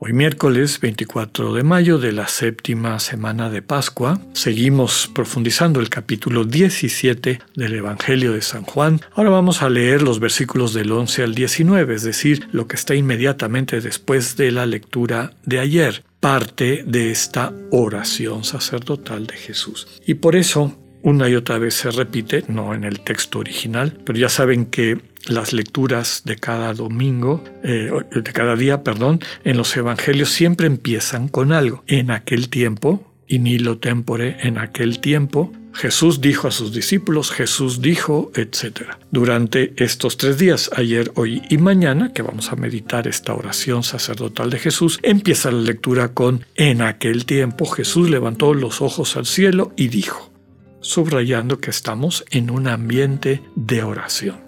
Hoy miércoles 24 de mayo de la séptima semana de Pascua, seguimos profundizando el capítulo 17 del Evangelio de San Juan. Ahora vamos a leer los versículos del 11 al 19, es decir, lo que está inmediatamente después de la lectura de ayer, parte de esta oración sacerdotal de Jesús. Y por eso una y otra vez se repite, no en el texto original, pero ya saben que las lecturas de cada domingo, eh, de cada día, perdón, en los evangelios siempre empiezan con algo. En aquel tiempo, y ni lo tempore, en aquel tiempo, Jesús dijo a sus discípulos, Jesús dijo, etc. Durante estos tres días, ayer, hoy y mañana, que vamos a meditar esta oración sacerdotal de Jesús, empieza la lectura con, en aquel tiempo Jesús levantó los ojos al cielo y dijo subrayando que estamos en un ambiente de oración.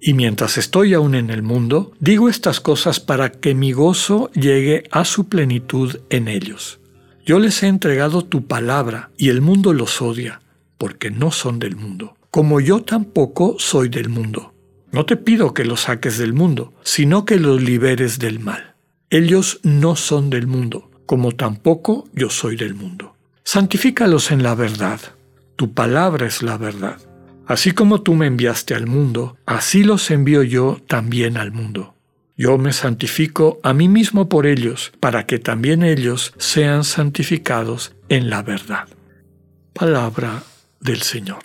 y mientras estoy aún en el mundo, digo estas cosas para que mi gozo llegue a su plenitud en ellos. Yo les he entregado tu palabra, y el mundo los odia, porque no son del mundo, como yo tampoco soy del mundo. No te pido que los saques del mundo, sino que los liberes del mal. Ellos no son del mundo, como tampoco yo soy del mundo. Santifícalos en la verdad. Tu palabra es la verdad. Así como tú me enviaste al mundo, así los envío yo también al mundo. Yo me santifico a mí mismo por ellos, para que también ellos sean santificados en la verdad. Palabra del Señor.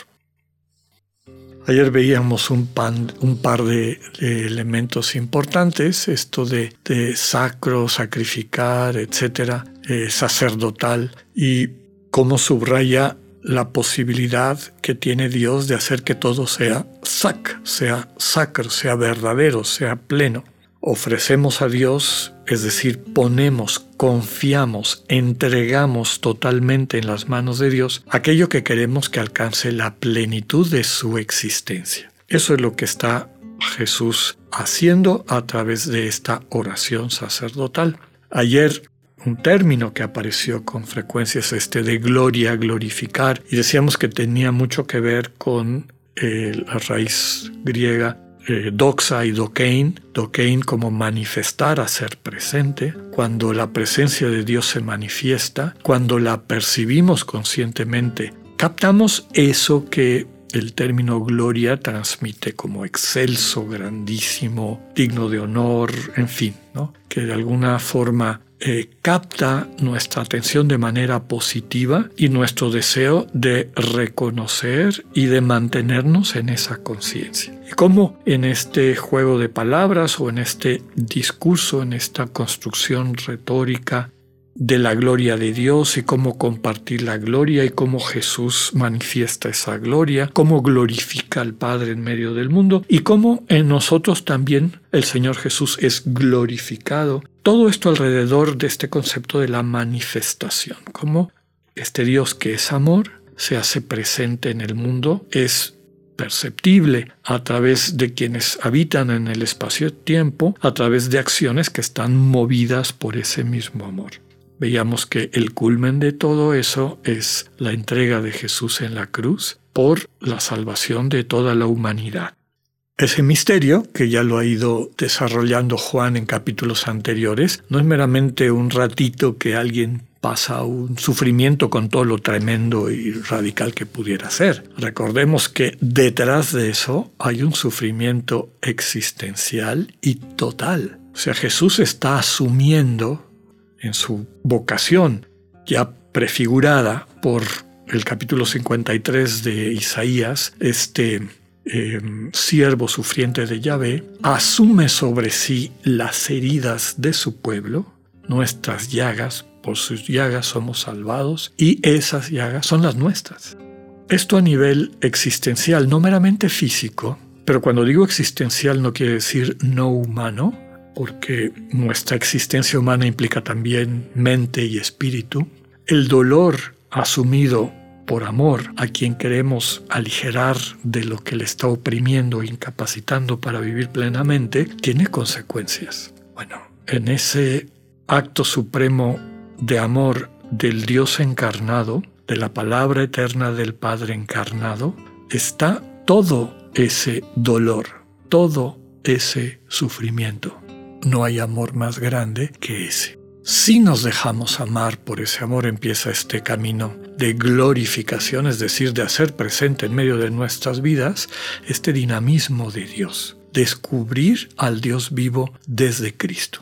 Ayer veíamos un, par de, elementos importantes, esto de, sacro, sacrificar, etcétera, eh, sacerdotal, y cómo subraya la posibilidad que tiene Dios de hacer que todo sea sac, sea sacro, sea verdadero, sea pleno ofrecemos a Dios, es decir, ponemos, confiamos, entregamos totalmente en las manos de Dios aquello que queremos que alcance la plenitud de su existencia. Eso es lo que está Jesús haciendo a través de esta oración sacerdotal. Ayer un término que apareció con frecuencia es este de gloria, glorificar, y decíamos que tenía mucho que ver con eh, la raíz griega eh, doxa y dokein, dokein como manifestar, hacer presente, cuando la presencia de Dios se manifiesta, cuando la percibimos conscientemente, captamos eso que el término gloria transmite como excelso, grandísimo, digno de honor, en fin, ¿no? que de alguna forma eh, capta nuestra atención de manera positiva y nuestro deseo de reconocer y de mantenernos en esa conciencia. Y cómo en este juego de palabras o en este discurso, en esta construcción retórica, de la gloria de Dios y cómo compartir la gloria y cómo Jesús manifiesta esa gloria, cómo glorifica al Padre en medio del mundo y cómo en nosotros también el Señor Jesús es glorificado. Todo esto alrededor de este concepto de la manifestación, cómo este Dios que es amor se hace presente en el mundo, es perceptible a través de quienes habitan en el espacio-tiempo, a través de acciones que están movidas por ese mismo amor. Veíamos que el culmen de todo eso es la entrega de Jesús en la cruz por la salvación de toda la humanidad. Ese misterio, que ya lo ha ido desarrollando Juan en capítulos anteriores, no es meramente un ratito que alguien pasa un sufrimiento con todo lo tremendo y radical que pudiera ser. Recordemos que detrás de eso hay un sufrimiento existencial y total. O sea, Jesús está asumiendo en su vocación ya prefigurada por el capítulo 53 de Isaías, este em, siervo sufriente de Yahvé, asume sobre sí las heridas de su pueblo, nuestras llagas, por sus llagas somos salvados, y esas llagas son las nuestras. Esto a nivel existencial, no meramente físico, pero cuando digo existencial no quiere decir no humano, porque nuestra existencia humana implica también mente y espíritu. El dolor asumido por amor a quien queremos aligerar de lo que le está oprimiendo e incapacitando para vivir plenamente, tiene consecuencias. Bueno, en ese acto supremo de amor del Dios encarnado, de la palabra eterna del Padre encarnado, está todo ese dolor, todo ese sufrimiento. No hay amor más grande que ese. Si nos dejamos amar, por ese amor empieza este camino de glorificación, es decir, de hacer presente en medio de nuestras vidas este dinamismo de Dios, descubrir al Dios vivo desde Cristo.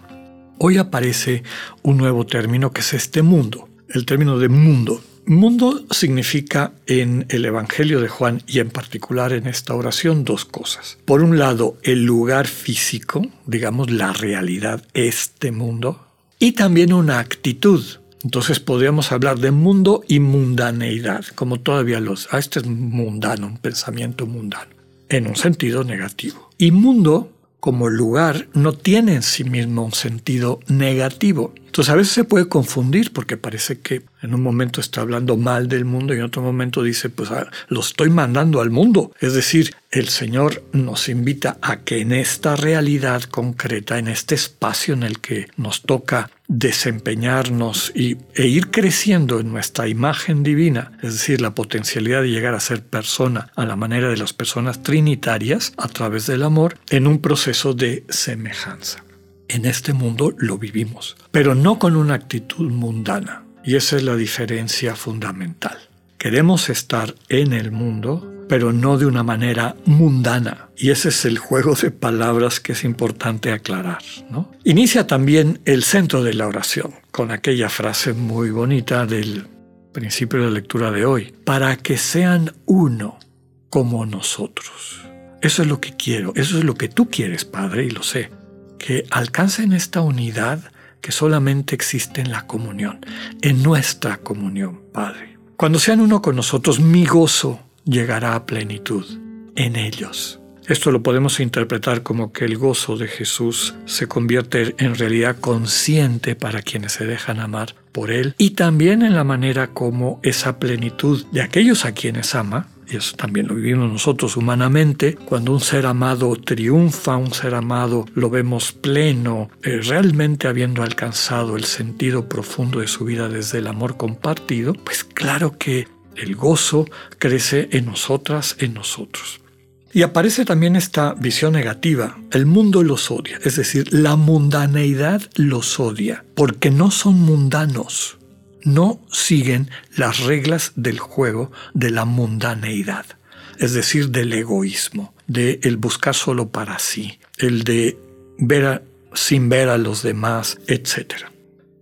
Hoy aparece un nuevo término que es este mundo, el término de mundo. Mundo significa en el Evangelio de Juan y en particular en esta oración dos cosas. Por un lado, el lugar físico, digamos la realidad, este mundo, y también una actitud. Entonces podríamos hablar de mundo y mundaneidad, como todavía los... Ah, este es mundano, un pensamiento mundano, en un sentido negativo. Y mundo como lugar no tiene en sí mismo un sentido negativo. Entonces a veces se puede confundir porque parece que en un momento está hablando mal del mundo y en otro momento dice, pues ah, lo estoy mandando al mundo. Es decir, el Señor nos invita a que en esta realidad concreta, en este espacio en el que nos toca desempeñarnos y, e ir creciendo en nuestra imagen divina, es decir, la potencialidad de llegar a ser persona a la manera de las personas trinitarias a través del amor, en un proceso de semejanza en este mundo lo vivimos, pero no con una actitud mundana. Y esa es la diferencia fundamental. Queremos estar en el mundo, pero no de una manera mundana. Y ese es el juego de palabras que es importante aclarar. ¿no? Inicia también el centro de la oración, con aquella frase muy bonita del principio de lectura de hoy, para que sean uno como nosotros. Eso es lo que quiero, eso es lo que tú quieres, Padre, y lo sé que alcancen esta unidad que solamente existe en la comunión, en nuestra comunión, Padre. Cuando sean uno con nosotros, mi gozo llegará a plenitud en ellos. Esto lo podemos interpretar como que el gozo de Jesús se convierte en realidad consciente para quienes se dejan amar por Él y también en la manera como esa plenitud de aquellos a quienes ama y eso también lo vivimos nosotros humanamente, cuando un ser amado triunfa, un ser amado lo vemos pleno, eh, realmente habiendo alcanzado el sentido profundo de su vida desde el amor compartido, pues claro que el gozo crece en nosotras, en nosotros. Y aparece también esta visión negativa. El mundo los odia, es decir, la mundaneidad los odia, porque no son mundanos no siguen las reglas del juego de la mundaneidad, es decir, del egoísmo, de el buscar solo para sí, el de ver sin ver a los demás, etc.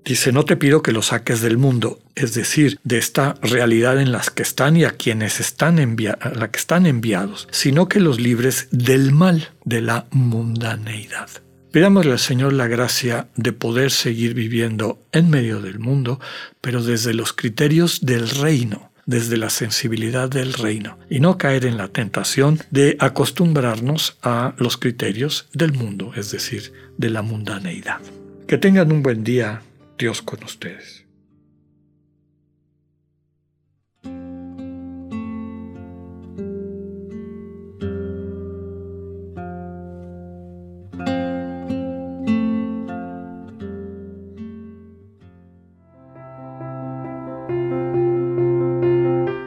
Dice, no te pido que lo saques del mundo, es decir, de esta realidad en las que están y a quienes están a la que están enviados, sino que los libres del mal, de la mundaneidad. Pidámosle al Señor la gracia de poder seguir viviendo en medio del mundo, pero desde los criterios del reino, desde la sensibilidad del reino, y no caer en la tentación de acostumbrarnos a los criterios del mundo, es decir, de la mundaneidad. Que tengan un buen día, Dios con ustedes.